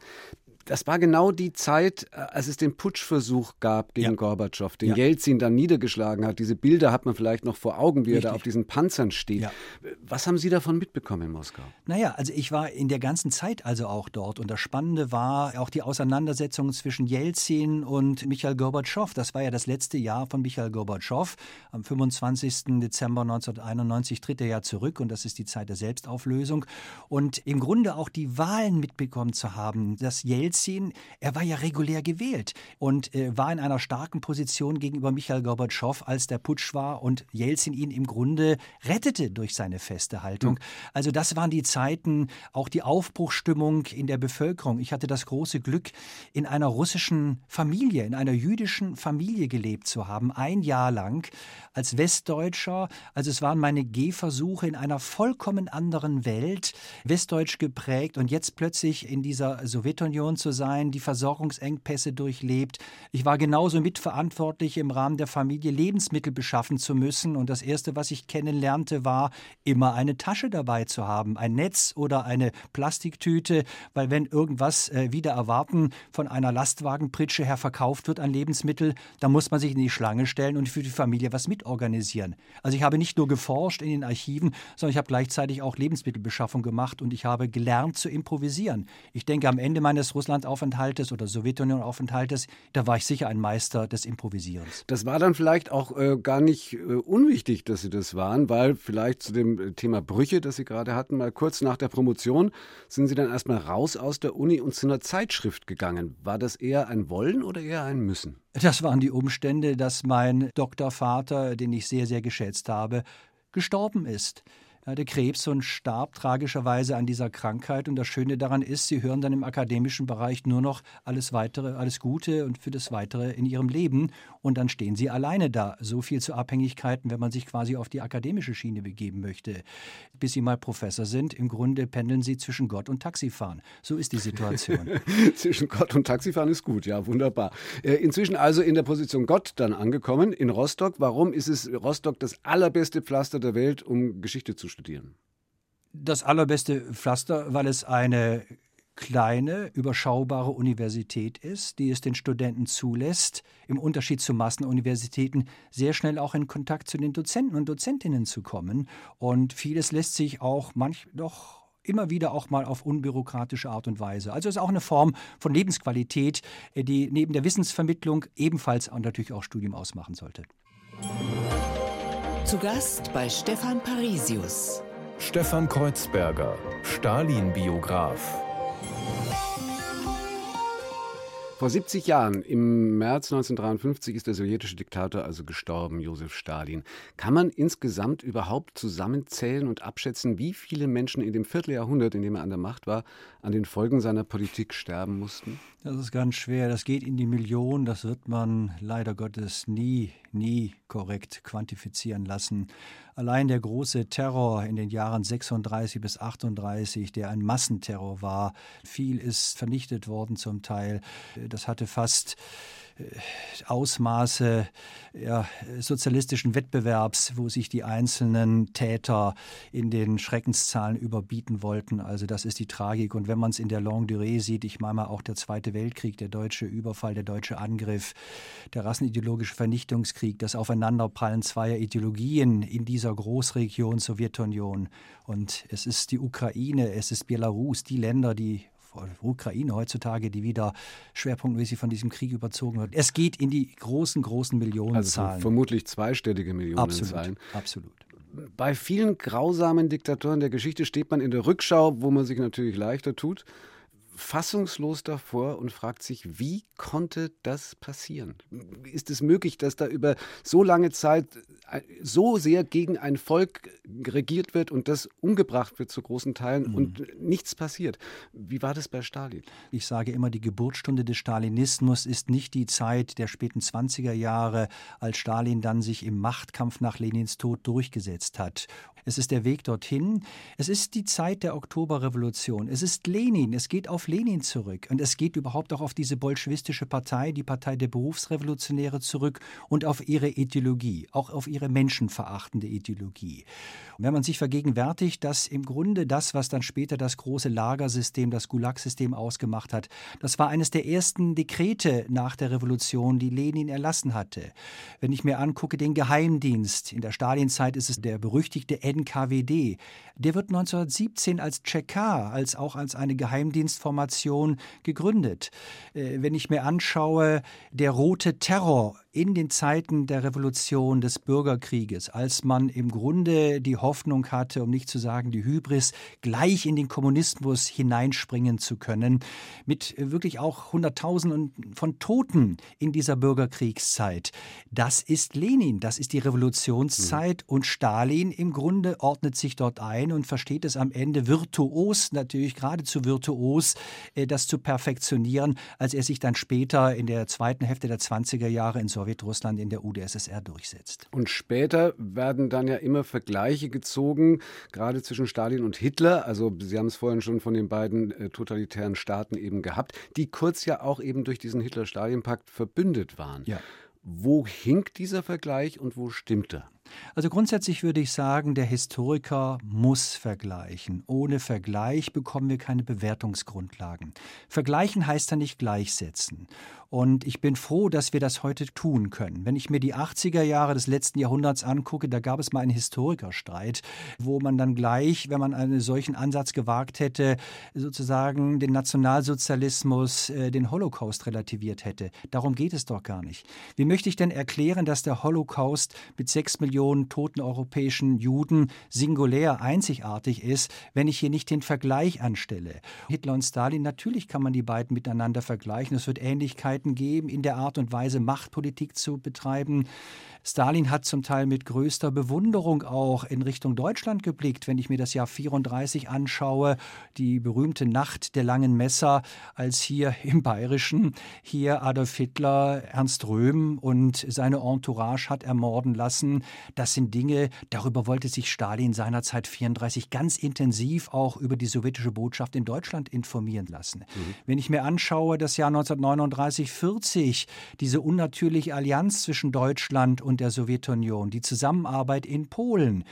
das war genau die Zeit, äh, als es den Putschversuch gab gegen ja. Gorbatschow, den ja. Jelzin dann niedergeschlagen hat. Diese Bilder hat man vielleicht noch vor Augen, wie Richtig. er da auf diesen Panzern steht. Ja. Was haben Sie davon mitbekommen in Moskau? Naja, also ich war in der ganzen Zeit also auch dort und das Spannende war auch die Auseinandersetzung zwischen Jelzin und Michael Gorbatschow. Das war ja das letzte Jahr von Michael Gorbatschow. Am 25. Dezember 1991 tritt er ja zurück und das ist die Zeit der Selbstauflösung. Und im Grunde auch die Wahlen mitbekommen zu haben, dass Jelzin Jelzin, er war ja regulär gewählt und äh, war in einer starken Position gegenüber Michael Gorbatschow, als der Putsch war und Jelzin ihn im Grunde rettete durch seine feste Haltung. Mhm. Also das waren die Zeiten, auch die Aufbruchstimmung in der Bevölkerung. Ich hatte das große Glück, in einer russischen Familie, in einer jüdischen Familie gelebt zu haben, ein Jahr lang als Westdeutscher. Also es waren meine Gehversuche in einer vollkommen anderen Welt, westdeutsch geprägt und jetzt plötzlich in dieser Sowjetunion zu sein, die Versorgungsengpässe durchlebt. Ich war genauso mitverantwortlich im Rahmen der Familie Lebensmittel beschaffen zu müssen und das erste, was ich kennenlernte, war immer eine Tasche dabei zu haben, ein Netz oder eine Plastiktüte, weil wenn irgendwas äh, wieder erwarten von einer Lastwagenpritsche her verkauft wird an Lebensmittel, dann muss man sich in die Schlange stellen und für die Familie was mit organisieren. Also ich habe nicht nur geforscht in den Archiven, sondern ich habe gleichzeitig auch Lebensmittelbeschaffung gemacht und ich habe gelernt zu improvisieren. Ich denke, am Ende meines Russlandaufenthaltes oder Sowjetunion-Aufenthaltes, da war ich sicher ein Meister des Improvisierens. Das war dann vielleicht auch äh, gar nicht äh, unwichtig, dass Sie das waren, weil vielleicht zu dem Thema Brüche, das Sie gerade hatten, mal kurz nach der Promotion sind Sie dann erstmal raus aus der Uni und zu einer Zeitschrift gegangen. War das eher ein Wollen oder eher ein Müssen? Das waren die Umstände, dass mein Doktorvater, den ich sehr, sehr geschätzt habe, gestorben ist. Hatte Krebs und starb tragischerweise an dieser Krankheit. Und das Schöne daran ist, sie hören dann im akademischen Bereich nur noch alles weitere, alles Gute und für das Weitere in ihrem Leben. Und dann stehen sie alleine da. So viel zu Abhängigkeiten, wenn man sich quasi auf die akademische Schiene begeben möchte. Bis sie mal Professor sind, im Grunde pendeln sie zwischen Gott und Taxifahren. So ist die Situation. zwischen Gott und Taxifahren ist gut, ja, wunderbar. Äh, inzwischen also in der Position Gott dann angekommen in Rostock. Warum ist es Rostock das allerbeste Pflaster der Welt, um Geschichte zu studieren? Das allerbeste Pflaster, weil es eine kleine, überschaubare Universität ist, die es den Studenten zulässt, im Unterschied zu Massenuniversitäten sehr schnell auch in Kontakt zu den Dozenten und Dozentinnen zu kommen. Und vieles lässt sich auch manch doch immer wieder auch mal auf unbürokratische Art und Weise. Also ist auch eine Form von Lebensqualität, die neben der Wissensvermittlung ebenfalls natürlich auch Studium ausmachen sollte. Zu Gast bei Stefan Parisius. Stefan Kreuzberger, Stalin-Biograf. Vor 70 Jahren, im März 1953, ist der sowjetische Diktator also gestorben, Josef Stalin. Kann man insgesamt überhaupt zusammenzählen und abschätzen, wie viele Menschen in dem Vierteljahrhundert, in dem er an der Macht war, an den Folgen seiner Politik sterben mussten? Das ist ganz schwer. Das geht in die Millionen. Das wird man leider Gottes nie nie korrekt quantifizieren lassen. Allein der große Terror in den Jahren 36 bis 38, der ein Massenterror war, viel ist vernichtet worden zum Teil. Das hatte fast Ausmaße ja, sozialistischen Wettbewerbs, wo sich die einzelnen Täter in den Schreckenszahlen überbieten wollten. Also das ist die Tragik. Und wenn man es in der Longue Durée sieht, ich meine mal auch der Zweite Weltkrieg, der deutsche Überfall, der deutsche Angriff, der rassenideologische Vernichtungskrieg, das Aufeinanderprallen zweier Ideologien in dieser Großregion Sowjetunion. Und es ist die Ukraine, es ist Belarus, die Länder, die Ukraine heutzutage, die wieder schwerpunktmäßig von diesem Krieg überzogen wird. Es geht in die großen, großen Millionenzahlen. Also vermutlich zweistellige Millionenzahlen. Absolut, absolut. Bei vielen grausamen Diktatoren der Geschichte steht man in der Rückschau, wo man sich natürlich leichter tut fassungslos davor und fragt sich, wie konnte das passieren? Ist es möglich, dass da über so lange Zeit äh, so sehr gegen ein Volk regiert wird und das umgebracht wird zu großen Teilen mhm. und nichts passiert? Wie war das bei Stalin? Ich sage immer, die Geburtsstunde des Stalinismus ist nicht die Zeit der späten 20er Jahre, als Stalin dann sich im Machtkampf nach Lenins Tod durchgesetzt hat es ist der Weg dorthin. Es ist die Zeit der Oktoberrevolution. Es ist Lenin. Es geht auf Lenin zurück. Und es geht überhaupt auch auf diese bolschewistische Partei, die Partei der Berufsrevolutionäre zurück und auf ihre Ideologie, auch auf ihre menschenverachtende Ideologie. Und wenn man sich vergegenwärtigt, dass im Grunde das, was dann später das große Lagersystem, das Gulag-System ausgemacht hat, das war eines der ersten Dekrete nach der Revolution, die Lenin erlassen hatte. Wenn ich mir angucke, den Geheimdienst, in der Stalinzeit ist es der berüchtigte NKWD, der wird 1917 als Tschekar, als auch als eine Geheimdienstformation gegründet. Äh, wenn ich mir anschaue, der rote Terror in den Zeiten der Revolution, des Bürgerkrieges, als man im Grunde die Hoffnung hatte, um nicht zu sagen die Hybris, gleich in den Kommunismus hineinspringen zu können, mit wirklich auch Hunderttausenden von Toten in dieser Bürgerkriegszeit. Das ist Lenin, das ist die Revolutionszeit mhm. und Stalin im Grunde ordnet sich dort ein und versteht es am Ende virtuos, natürlich geradezu virtuos, äh, das zu perfektionieren, als er sich dann später in der zweiten Hälfte der 20er Jahre in Sowjetrussland in der UdSSR durchsetzt. Und später werden dann ja immer Vergleiche gezogen, gerade zwischen Stalin und Hitler. Also Sie haben es vorhin schon von den beiden äh, totalitären Staaten eben gehabt, die kurz ja auch eben durch diesen Hitler-Stalin-Pakt verbündet waren. Ja. Wo hinkt dieser Vergleich und wo stimmt er? Also grundsätzlich würde ich sagen, der Historiker muss vergleichen. Ohne Vergleich bekommen wir keine Bewertungsgrundlagen. Vergleichen heißt ja nicht gleichsetzen. Und ich bin froh, dass wir das heute tun können. Wenn ich mir die 80er Jahre des letzten Jahrhunderts angucke, da gab es mal einen Historikerstreit, wo man dann gleich, wenn man einen solchen Ansatz gewagt hätte, sozusagen den Nationalsozialismus, äh, den Holocaust relativiert hätte. Darum geht es doch gar nicht. Wie möchte ich denn erklären, dass der Holocaust mit sechs Millionen toten europäischen Juden singulär einzigartig ist, wenn ich hier nicht den Vergleich anstelle? Hitler und Stalin, natürlich kann man die beiden miteinander vergleichen. Es wird Ähnlichkeiten Möglichkeiten geben, in der Art und Weise Machtpolitik zu betreiben. Stalin hat zum Teil mit größter Bewunderung auch in Richtung Deutschland geblickt, wenn ich mir das Jahr 34 anschaue, die berühmte Nacht der langen Messer, als hier im Bayerischen hier Adolf Hitler Ernst Röhm und seine Entourage hat ermorden lassen. Das sind Dinge, darüber wollte sich Stalin seinerzeit 34 ganz intensiv auch über die sowjetische Botschaft in Deutschland informieren lassen. Mhm. Wenn ich mir anschaue, das Jahr 1939, 40, diese unnatürliche Allianz zwischen Deutschland und und der Sowjetunion, die Zusammenarbeit in Polen.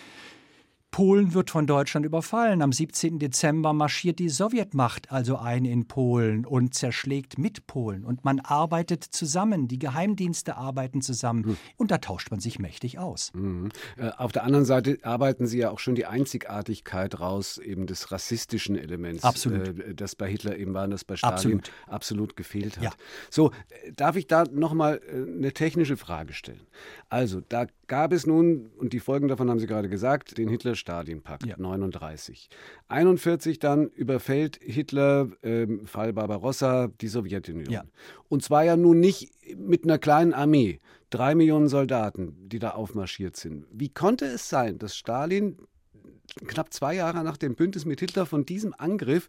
Polen wird von Deutschland überfallen. Am 17. Dezember marschiert die Sowjetmacht also ein in Polen und zerschlägt mit Polen. Und man arbeitet zusammen, die Geheimdienste arbeiten zusammen. Mhm. Und da tauscht man sich mächtig aus. Mhm. Äh, auf der anderen Seite arbeiten Sie ja auch schon die Einzigartigkeit raus, eben des rassistischen Elements. Absolut. Äh, das bei Hitler eben war und das bei Stalin absolut, absolut gefehlt hat. Ja. So, äh, darf ich da nochmal äh, eine technische Frage stellen? Also, da gab es nun, und die Folgen davon haben Sie gerade gesagt, den Hitler-Stalin-Pakt ja. 39. 41 dann überfällt Hitler, äh, Fall Barbarossa, die Sowjetunion. Ja. Und zwar ja nun nicht mit einer kleinen Armee, drei Millionen Soldaten, die da aufmarschiert sind. Wie konnte es sein, dass Stalin knapp zwei Jahre nach dem Bündnis mit Hitler von diesem Angriff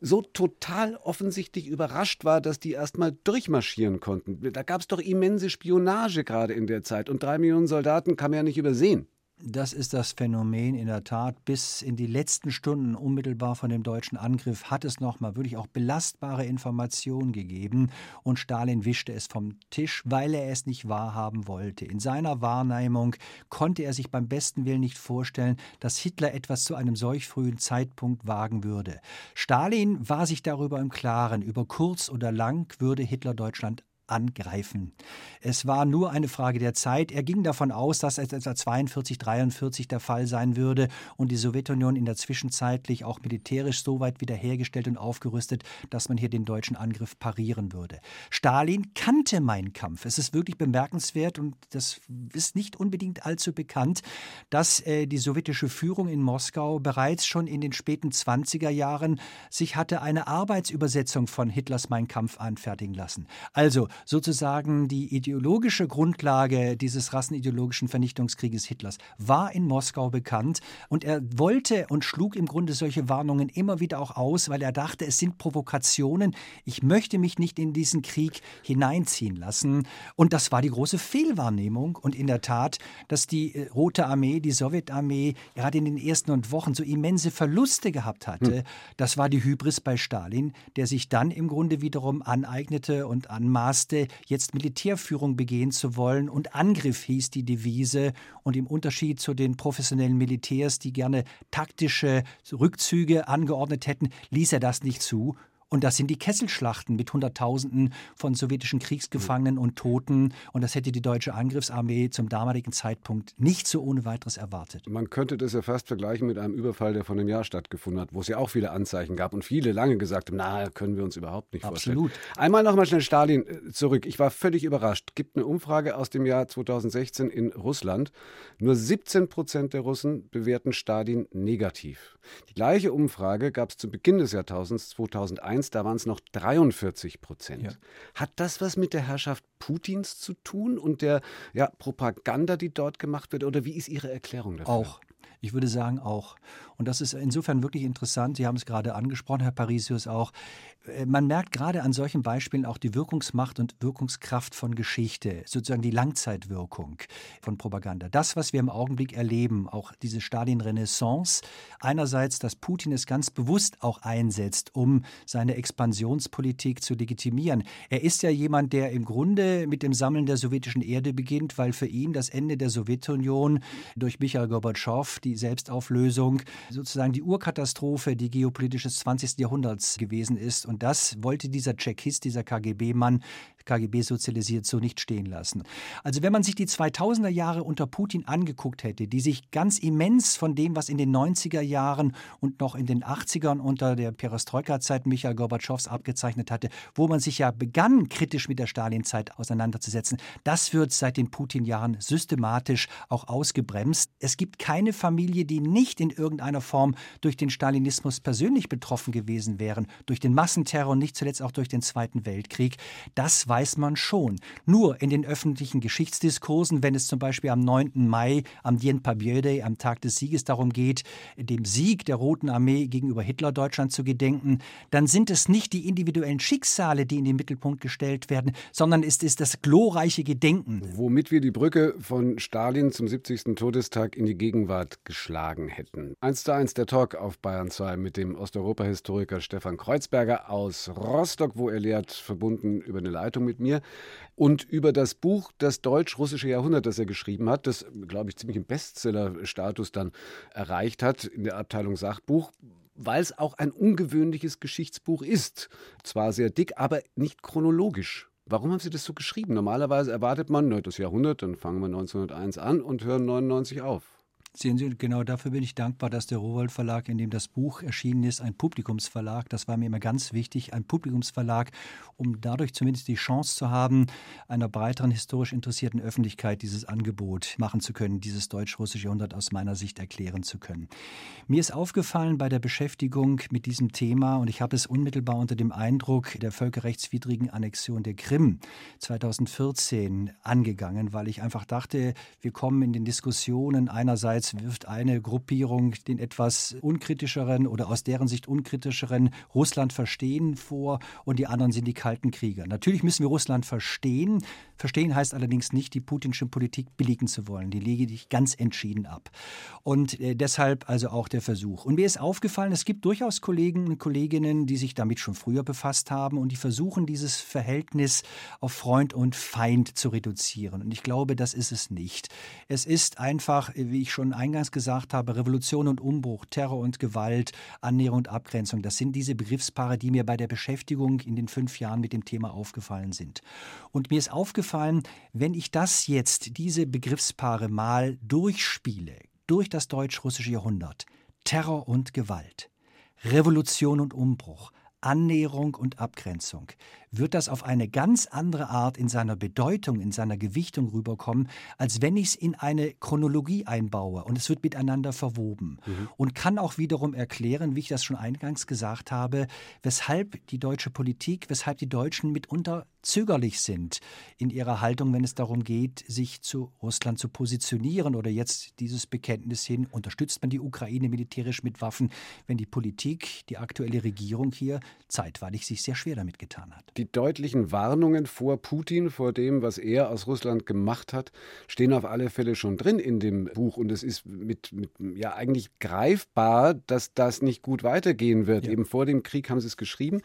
so total offensichtlich überrascht war, dass die erstmal durchmarschieren konnten. Da gab es doch immense Spionage gerade in der Zeit und drei Millionen Soldaten kann man ja nicht übersehen. Das ist das Phänomen in der Tat. Bis in die letzten Stunden unmittelbar von dem deutschen Angriff hat es noch mal wirklich auch belastbare Informationen gegeben und Stalin wischte es vom Tisch, weil er es nicht wahrhaben wollte. In seiner Wahrnehmung konnte er sich beim besten Willen nicht vorstellen, dass Hitler etwas zu einem solch frühen Zeitpunkt wagen würde. Stalin war sich darüber im Klaren, über kurz oder lang würde Hitler Deutschland angreifen. Es war nur eine Frage der Zeit. Er ging davon aus, dass es etwa 42, 43 der Fall sein würde und die Sowjetunion in der Zwischenzeitlich auch militärisch so weit wiederhergestellt und aufgerüstet, dass man hier den deutschen Angriff parieren würde. Stalin kannte Mein Kampf. Es ist wirklich bemerkenswert und das ist nicht unbedingt allzu bekannt, dass äh, die sowjetische Führung in Moskau bereits schon in den späten 20er Jahren sich hatte eine Arbeitsübersetzung von Hitlers Mein Kampf anfertigen lassen. Also sozusagen die ideologische Grundlage dieses rassenideologischen Vernichtungskrieges Hitlers war in Moskau bekannt. Und er wollte und schlug im Grunde solche Warnungen immer wieder auch aus, weil er dachte, es sind Provokationen, ich möchte mich nicht in diesen Krieg hineinziehen lassen. Und das war die große Fehlwahrnehmung. Und in der Tat, dass die äh, Rote Armee, die Sowjetarmee gerade in den ersten Wochen so immense Verluste gehabt hatte, hm. das war die Hybris bei Stalin, der sich dann im Grunde wiederum aneignete und anmaßte, Ängste, jetzt Militärführung begehen zu wollen und Angriff hieß die Devise. Und im Unterschied zu den professionellen Militärs, die gerne taktische Rückzüge angeordnet hätten, ließ er das nicht zu und das sind die Kesselschlachten mit Hunderttausenden von sowjetischen Kriegsgefangenen und Toten. Und das hätte die deutsche Angriffsarmee zum damaligen Zeitpunkt nicht so ohne weiteres erwartet. Man könnte das ja fast vergleichen mit einem Überfall, der von einem Jahr stattgefunden hat, wo es ja auch viele Anzeichen gab und viele lange gesagt haben, na, können wir uns überhaupt nicht Absolut. vorstellen. Einmal nochmal schnell Stalin äh, zurück. Ich war völlig überrascht. Gibt eine Umfrage aus dem Jahr 2016 in Russland. Nur 17 Prozent der Russen bewerten Stalin negativ. Die gleiche Umfrage gab es zu Beginn des Jahrtausends 2001 1, da waren es noch 43 Prozent. Ja. Hat das was mit der Herrschaft Putins zu tun und der ja, Propaganda, die dort gemacht wird? Oder wie ist Ihre Erklärung dafür? Auch. Ich würde sagen auch. Und das ist insofern wirklich interessant. Sie haben es gerade angesprochen, Herr Parisius auch. Äh, man merkt gerade an solchen Beispielen auch die Wirkungsmacht und Wirkungskraft von Geschichte, sozusagen die Langzeitwirkung von Propaganda. Das, was wir im Augenblick erleben, auch diese Stalin-Renaissance, einerseits, dass Putin es ganz bewusst auch einsetzt, um seine Expansionspolitik zu legitimieren. Er ist ja jemand, der im Grunde mit dem Sammeln der sowjetischen Erde beginnt, weil für ihn das Ende der Sowjetunion durch Michael Gorbatschow, die Selbstauflösung, sozusagen die Urkatastrophe, die geopolitisches 20. Jahrhunderts gewesen ist. Und das wollte dieser Tschechist, dieser KGB-Mann KGB sozialisiert, so nicht stehen lassen. Also wenn man sich die 2000er Jahre unter Putin angeguckt hätte, die sich ganz immens von dem, was in den 90er Jahren und noch in den 80ern unter der Perestroika-Zeit Michael Gorbatschows abgezeichnet hatte, wo man sich ja begann, kritisch mit der Stalin-Zeit auseinanderzusetzen, das wird seit den Putin-Jahren systematisch auch ausgebremst. Es gibt keine Familie, die nicht in irgendeiner Form durch den Stalinismus persönlich betroffen gewesen wären, durch den Massenterror und nicht zuletzt auch durch den Zweiten Weltkrieg. Das war weiß man schon. Nur in den öffentlichen Geschichtsdiskursen, wenn es zum Beispiel am 9. Mai, am Dien Pabie Day, am Tag des Sieges darum geht, dem Sieg der Roten Armee gegenüber Hitler-Deutschland zu gedenken, dann sind es nicht die individuellen Schicksale, die in den Mittelpunkt gestellt werden, sondern es ist das glorreiche Gedenken. Womit wir die Brücke von Stalin zum 70. Todestag in die Gegenwart geschlagen hätten. Eins zu eins der Talk auf Bayern 2 mit dem Osteuropa-Historiker Stefan Kreuzberger aus Rostock, wo er lehrt, verbunden über eine Leitung mit mir und über das Buch Das deutsch-russische Jahrhundert, das er geschrieben hat, das, glaube ich, ziemlich im Bestseller-Status dann erreicht hat in der Abteilung Sachbuch weil es auch ein ungewöhnliches Geschichtsbuch ist. Zwar sehr dick, aber nicht chronologisch. Warum haben Sie das so geschrieben? Normalerweise erwartet man, das Jahrhundert, dann fangen wir 1901 an und hören 99 auf. Sehen Sie, genau dafür bin ich dankbar, dass der Rowold Verlag, in dem das Buch erschienen ist, ein Publikumsverlag, das war mir immer ganz wichtig, ein Publikumsverlag, um dadurch zumindest die Chance zu haben, einer breiteren historisch interessierten Öffentlichkeit dieses Angebot machen zu können, dieses deutsch-russische Jahrhundert aus meiner Sicht erklären zu können. Mir ist aufgefallen bei der Beschäftigung mit diesem Thema, und ich habe es unmittelbar unter dem Eindruck der völkerrechtswidrigen Annexion der Krim 2014 angegangen, weil ich einfach dachte, wir kommen in den Diskussionen einerseits Jedenfalls wirft eine Gruppierung den etwas unkritischeren oder aus deren Sicht unkritischeren Russland verstehen vor und die anderen sind die kalten Krieger. Natürlich müssen wir Russland verstehen. Verstehen heißt allerdings nicht, die putinsche Politik billigen zu wollen. Die lege ich ganz entschieden ab. Und äh, deshalb also auch der Versuch. Und mir ist aufgefallen, es gibt durchaus Kollegen und Kolleginnen, die sich damit schon früher befasst haben und die versuchen, dieses Verhältnis auf Freund und Feind zu reduzieren. Und ich glaube, das ist es nicht. Es ist einfach, wie ich schon eingangs gesagt habe, Revolution und Umbruch, Terror und Gewalt, Annäherung und Abgrenzung. Das sind diese Begriffspaare, die mir bei der Beschäftigung in den fünf Jahren mit dem Thema aufgefallen sind. Und mir ist aufgefallen, wenn ich das jetzt, diese Begriffspaare mal durchspiele, durch das deutsch-russische Jahrhundert, Terror und Gewalt, Revolution und Umbruch, Annäherung und Abgrenzung, wird das auf eine ganz andere Art in seiner Bedeutung, in seiner Gewichtung rüberkommen, als wenn ich es in eine Chronologie einbaue und es wird miteinander verwoben mhm. und kann auch wiederum erklären, wie ich das schon eingangs gesagt habe, weshalb die deutsche Politik, weshalb die Deutschen mitunter zögerlich sind in ihrer Haltung, wenn es darum geht, sich zu Russland zu positionieren oder jetzt dieses Bekenntnis hin, unterstützt man die Ukraine militärisch mit Waffen, wenn die Politik, die aktuelle Regierung hier zeitweilig sich sehr schwer damit getan hat. Die deutlichen Warnungen vor Putin, vor dem, was er aus Russland gemacht hat, stehen auf alle Fälle schon drin in dem Buch und es ist mit, mit ja eigentlich greifbar, dass das nicht gut weitergehen wird. Ja. Eben vor dem Krieg haben sie es geschrieben.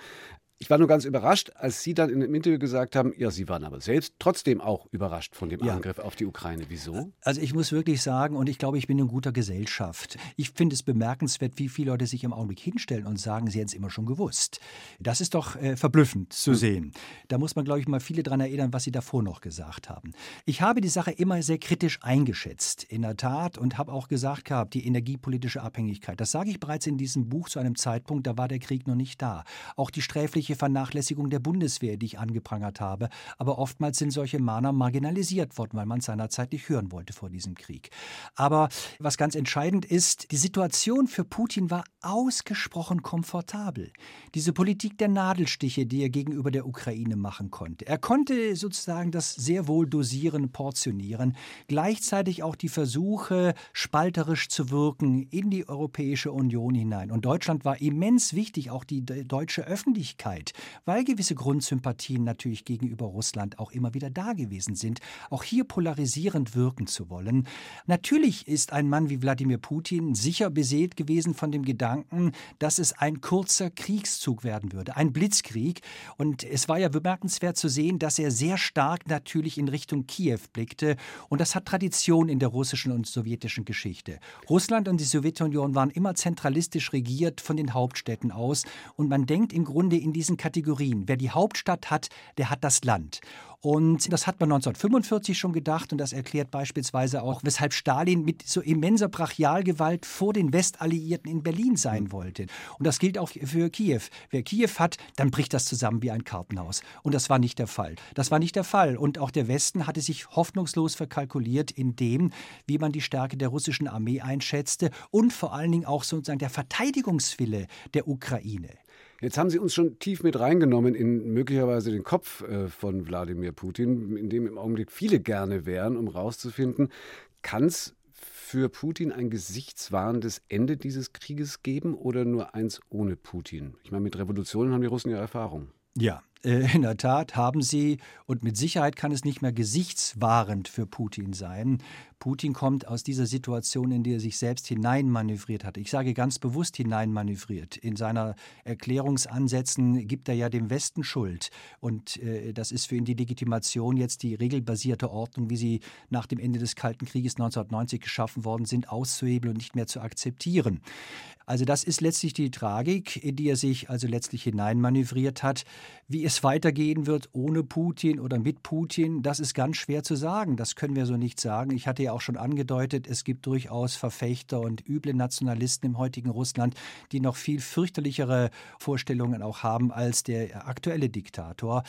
Ich war nur ganz überrascht, als Sie dann in einem Interview gesagt haben, ja, Sie waren aber selbst trotzdem auch überrascht von dem ja. Angriff auf die Ukraine. Wieso? Also ich muss wirklich sagen, und ich glaube, ich bin in guter Gesellschaft. Ich finde es bemerkenswert, wie viele Leute sich im Augenblick hinstellen und sagen, sie hätten es immer schon gewusst. Das ist doch äh, verblüffend zu hm. sehen. Da muss man, glaube ich, mal viele daran erinnern, was Sie davor noch gesagt haben. Ich habe die Sache immer sehr kritisch eingeschätzt, in der Tat, und habe auch gesagt gehabt, die energiepolitische Abhängigkeit. Das sage ich bereits in diesem Buch zu einem Zeitpunkt, da war der Krieg noch nicht da. Auch die sträfliche mögliche Vernachlässigung der Bundeswehr, die ich angeprangert habe. Aber oftmals sind solche Mahner marginalisiert worden, weil man seinerzeit nicht hören wollte vor diesem Krieg. Aber was ganz entscheidend ist, die Situation für Putin war ausgesprochen komfortabel. Diese Politik der Nadelstiche, die er gegenüber der Ukraine machen konnte. Er konnte sozusagen das sehr wohl dosieren, portionieren. Gleichzeitig auch die Versuche, spalterisch zu wirken in die Europäische Union hinein. Und Deutschland war immens wichtig, auch die deutsche Öffentlichkeit Zeit, weil gewisse Grundsympathien natürlich gegenüber Russland auch immer wieder da gewesen sind, auch hier polarisierend wirken zu wollen. Natürlich ist ein Mann wie Wladimir Putin sicher beseelt gewesen von dem Gedanken, dass es ein kurzer Kriegszug werden würde, ein Blitzkrieg. Und es war ja bemerkenswert zu sehen, dass er sehr stark natürlich in Richtung Kiew blickte. Und das hat Tradition in der russischen und sowjetischen Geschichte. Russland und die Sowjetunion waren immer zentralistisch regiert von den Hauptstädten aus. Und man denkt im Grunde in diesen Kategorien. Wer die Hauptstadt hat, der hat das Land. Und das hat man 1945 schon gedacht und das erklärt beispielsweise auch, weshalb Stalin mit so immenser Brachialgewalt vor den Westalliierten in Berlin sein wollte. Und das gilt auch für Kiew. Wer Kiew hat, dann bricht das zusammen wie ein Kartenhaus. Und das war nicht der Fall. Das war nicht der Fall. Und auch der Westen hatte sich hoffnungslos verkalkuliert in dem, wie man die Stärke der russischen Armee einschätzte und vor allen Dingen auch sozusagen der Verteidigungswille der Ukraine. Jetzt haben Sie uns schon tief mit reingenommen in möglicherweise den Kopf äh, von Wladimir Putin, in dem im Augenblick viele gerne wären, um rauszufinden, kann es für Putin ein gesichtswahrendes Ende dieses Krieges geben oder nur eins ohne Putin? Ich meine, mit Revolutionen haben die Russen ja Erfahrung. Ja, in der Tat haben sie, und mit Sicherheit kann es nicht mehr gesichtswahrend für Putin sein, Putin kommt aus dieser Situation, in die er sich selbst hineinmanövriert hat. Ich sage ganz bewusst hineinmanövriert. In seiner Erklärungsansätzen gibt er ja dem Westen Schuld. Und äh, das ist für ihn die Legitimation, jetzt die regelbasierte Ordnung, wie sie nach dem Ende des Kalten Krieges 1990 geschaffen worden sind, auszuhebeln und nicht mehr zu akzeptieren. Also das ist letztlich die Tragik, in die er sich also letztlich hineinmanövriert hat. Wie es weitergehen wird ohne Putin oder mit Putin, das ist ganz schwer zu sagen. Das können wir so nicht sagen. Ich hatte ja auch schon angedeutet, es gibt durchaus Verfechter und üble Nationalisten im heutigen Russland, die noch viel fürchterlichere Vorstellungen auch haben als der aktuelle Diktator.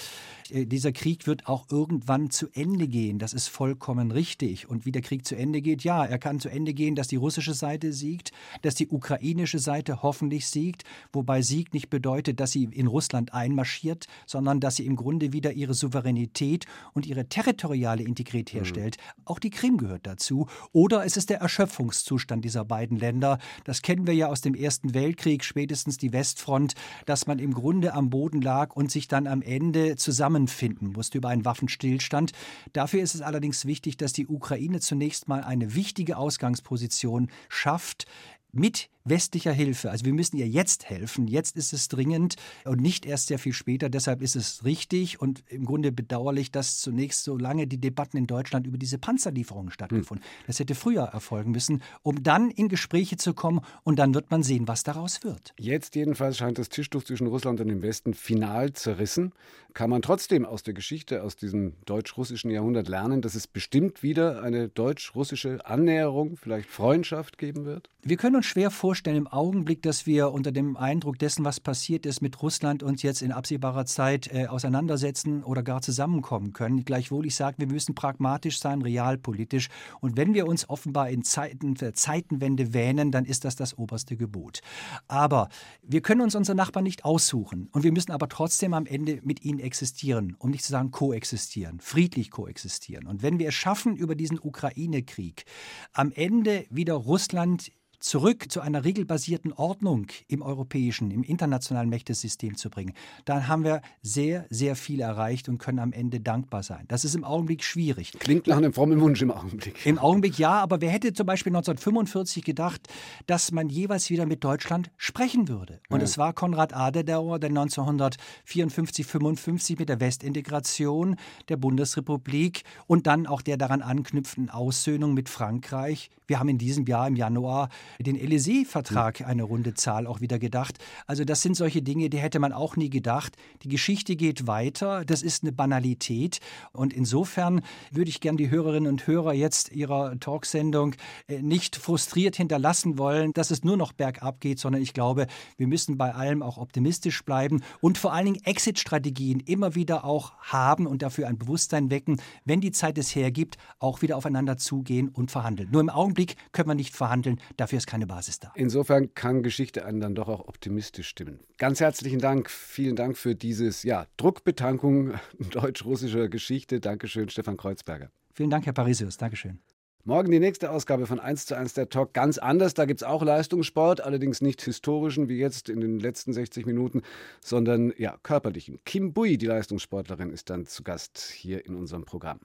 Äh, dieser Krieg wird auch irgendwann zu Ende gehen. Das ist vollkommen richtig. Und wie der Krieg zu Ende geht, ja, er kann zu Ende gehen, dass die russische Seite siegt, dass die ukrainische Seite hoffentlich siegt, wobei Sieg nicht bedeutet, dass sie in Russland einmarschiert, sondern dass sie im Grunde wieder ihre Souveränität und ihre territoriale Integrität mhm. herstellt. Mhm. Auch die Krim gehört dazu. Oder es ist der Erschöpfungszustand dieser beiden Länder. Das kennen wir ja aus dem Ersten Weltkrieg, spätestens die Westfront, dass man im Grunde am Boden lag und sich dann am Ende zusammenfinden musste über einen Waffenstillstand. Dafür ist es allerdings wichtig, dass die Ukraine zunächst mal eine wichtige Ausgangsposition schafft mit westlicher Hilfe. Also wir müssen ihr jetzt helfen. Jetzt ist es dringend und nicht erst sehr viel später. Deshalb ist es richtig und im Grunde bedauerlich, dass zunächst so lange die Debatten in Deutschland über diese Panzerlieferungen stattgefunden. Hm. Das hätte früher erfolgen müssen, um dann in Gespräche zu kommen und dann wird man sehen, was daraus wird. Jetzt jedenfalls scheint das Tischtuch zwischen Russland und dem Westen final zerrissen. Kann man trotzdem aus der Geschichte, aus diesem deutsch-russischen Jahrhundert lernen, dass es bestimmt wieder eine deutsch-russische Annäherung, vielleicht Freundschaft geben wird? Wir können uns schwer vorstellen, vorstellen im Augenblick, dass wir unter dem Eindruck dessen, was passiert ist mit Russland, uns jetzt in absehbarer Zeit äh, auseinandersetzen oder gar zusammenkommen können. Gleichwohl, ich sage, wir müssen pragmatisch sein, realpolitisch. Und wenn wir uns offenbar in Zeiten der Zeitenwende wähnen, dann ist das das oberste Gebot. Aber wir können uns unsere Nachbarn nicht aussuchen. Und wir müssen aber trotzdem am Ende mit ihnen existieren, um nicht zu sagen koexistieren, friedlich koexistieren. Und wenn wir es schaffen, über diesen Ukraine-Krieg am Ende wieder Russland zurück zu einer regelbasierten Ordnung im europäischen, im internationalen Mächtesystem zu bringen, dann haben wir sehr, sehr viel erreicht und können am Ende dankbar sein. Das ist im Augenblick schwierig. Klingt nach einem frommen Wunsch im Augenblick. Im Augenblick ja, aber wer hätte zum Beispiel 1945 gedacht, dass man jeweils wieder mit Deutschland sprechen würde? Und ja. es war Konrad Adenauer, der 1954, 55 mit der Westintegration der Bundesrepublik und dann auch der daran anknüpfenden Aussöhnung mit Frankreich. Wir haben in diesem Jahr im Januar den Élysée-Vertrag eine runde Zahl auch wieder gedacht. Also das sind solche Dinge, die hätte man auch nie gedacht. Die Geschichte geht weiter. Das ist eine Banalität. Und insofern würde ich gern die Hörerinnen und Hörer jetzt ihrer Talksendung äh, nicht frustriert hinterlassen wollen, dass es nur noch bergab geht, sondern ich glaube, wir müssen bei allem auch optimistisch bleiben und vor allen Dingen Exit-Strategien immer wieder auch haben und dafür ein Bewusstsein wecken, wenn die Zeit es hergibt, auch wieder aufeinander zugehen und verhandeln. Nur im Augenblick können wir nicht verhandeln. Dafür ist keine Basis da. Insofern kann Geschichte einen dann doch auch optimistisch stimmen. Ganz herzlichen Dank, vielen Dank für dieses ja, Druckbetankung deutsch-russischer Geschichte. Dankeschön, Stefan Kreuzberger. Vielen Dank, Herr Parisius. Dankeschön. Morgen die nächste Ausgabe von 1 zu 1 der Talk ganz anders. Da gibt es auch Leistungssport, allerdings nicht historischen wie jetzt in den letzten 60 Minuten, sondern ja, körperlichen. Kim Bui, die Leistungssportlerin, ist dann zu Gast hier in unserem Programm.